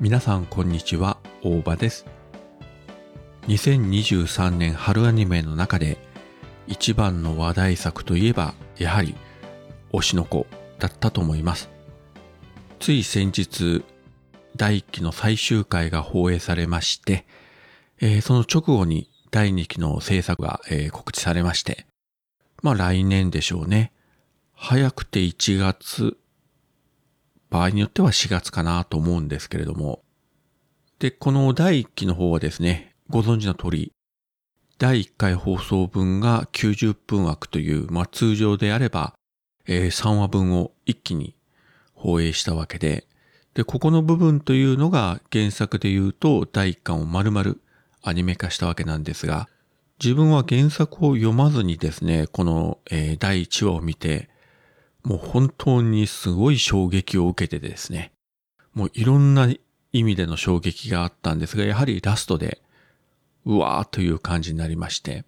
皆さんこんにちは、大場です。2023年春アニメの中で一番の話題作といえば、やはり推しの子だったと思います。つい先日、第1期の最終回が放映されまして、えー、その直後に第2期の制作が、えー、告知されまして、まあ来年でしょうね。早くて1月、場合によっては4月かなと思うんですけれども。で、この第1期の方はですね、ご存知の通り、第1回放送分が90分枠という、まあ通常であれば、えー、3話分を一気に放映したわけで、で、ここの部分というのが原作で言うと第1巻を丸々アニメ化したわけなんですが、自分は原作を読まずにですね、この、えー、第1話を見て、もう本当にすごい衝撃を受けてですね、もういろんな意味での衝撃があったんですが、やはりラストで、うわーという感じになりまして、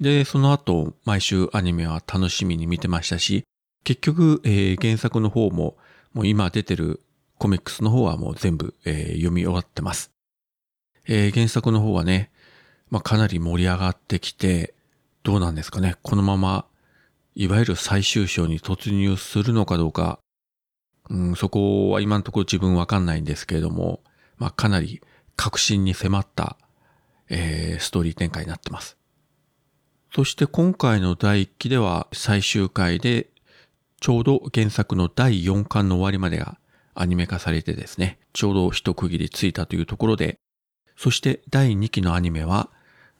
で、その後、毎週アニメは楽しみに見てましたし、結局、えー、原作の方も、もう今出てるコミックスの方はもう全部、えー、読み終わってます。えー、原作の方はね、まあ、かなり盛り上がってきて、どうなんですかね。このまま、いわゆる最終章に突入するのかどうか、うん、そこは今のところ自分わかんないんですけれども、まあ、かなり確信に迫った、えー、ストーリー展開になってます。そして今回の第1期では最終回でちょうど原作の第4巻の終わりまでがアニメ化されてですね、ちょうど一区切りついたというところで、そして第2期のアニメは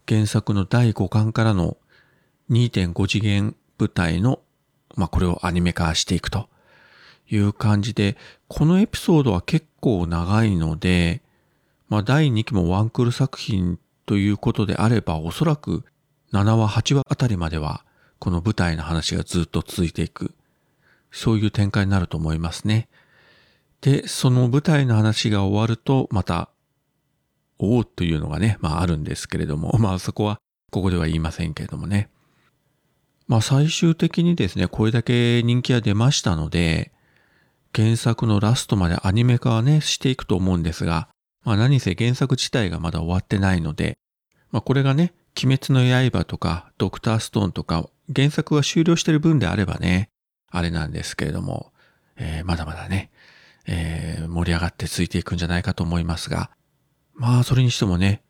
原作の第5巻からの2.5次元舞台の、まあ、これをアニメ化していくという感じで、このエピソードは結構長いので、まあ、第2期もワンクール作品ということであれば、おそらく7話、8話あたりまでは、この舞台の話がずっと続いていく。そういう展開になると思いますね。で、その舞台の話が終わると、また、おおというのがね、まああるんですけれども、まあそこは、ここでは言いませんけれどもね。まあ最終的にですね、これだけ人気が出ましたので、原作のラストまでアニメ化はね、していくと思うんですが、まあ何せ原作自体がまだ終わってないので、まあこれがね、鬼滅の刃とか、ドクターストーンとか、原作が終了してる分であればね、あれなんですけれども、えー、まだまだね、えー、盛り上がってついていくんじゃないかと思いますが、まあ、それにしてもね、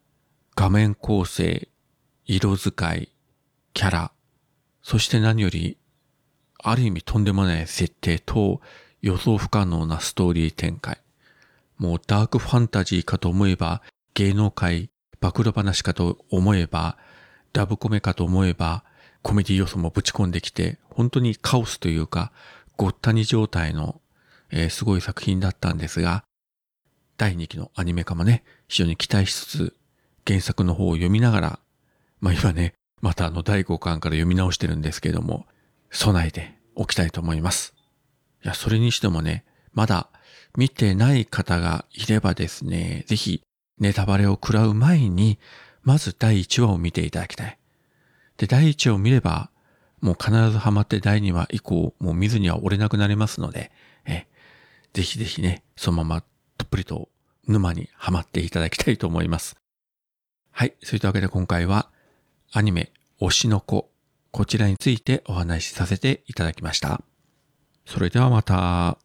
画面構成、色使い、キャラ、そして何より、ある意味とんでもない設定と予想不可能なストーリー展開。もうダークファンタジーかと思えば、芸能界暴露話かと思えば、ダブコメかと思えば、コメディ要素もぶち込んできて、本当にカオスというか、ごったに状態の、えー、すごい作品だったんですが、第2期のアニメ化もね、非常に期待しつつ、原作の方を読みながら、まあ今ね、またあの第5巻から読み直してるんですけども、備えておきたいと思います。いや、それにしてもね、まだ見てない方がいればですね、ぜひネタバレを食らう前に、まず第1話を見ていただきたい。で、第1話を見れば、もう必ずハマって第2話以降、もう見ずには折れなくなりますので、え、ぜひぜひね、そのままどっぷりと沼にはまっていただきたいと思います。はい。そういったわけで今回は、アニメ、推しの子、こちらについてお話しさせていただきました。それではまた。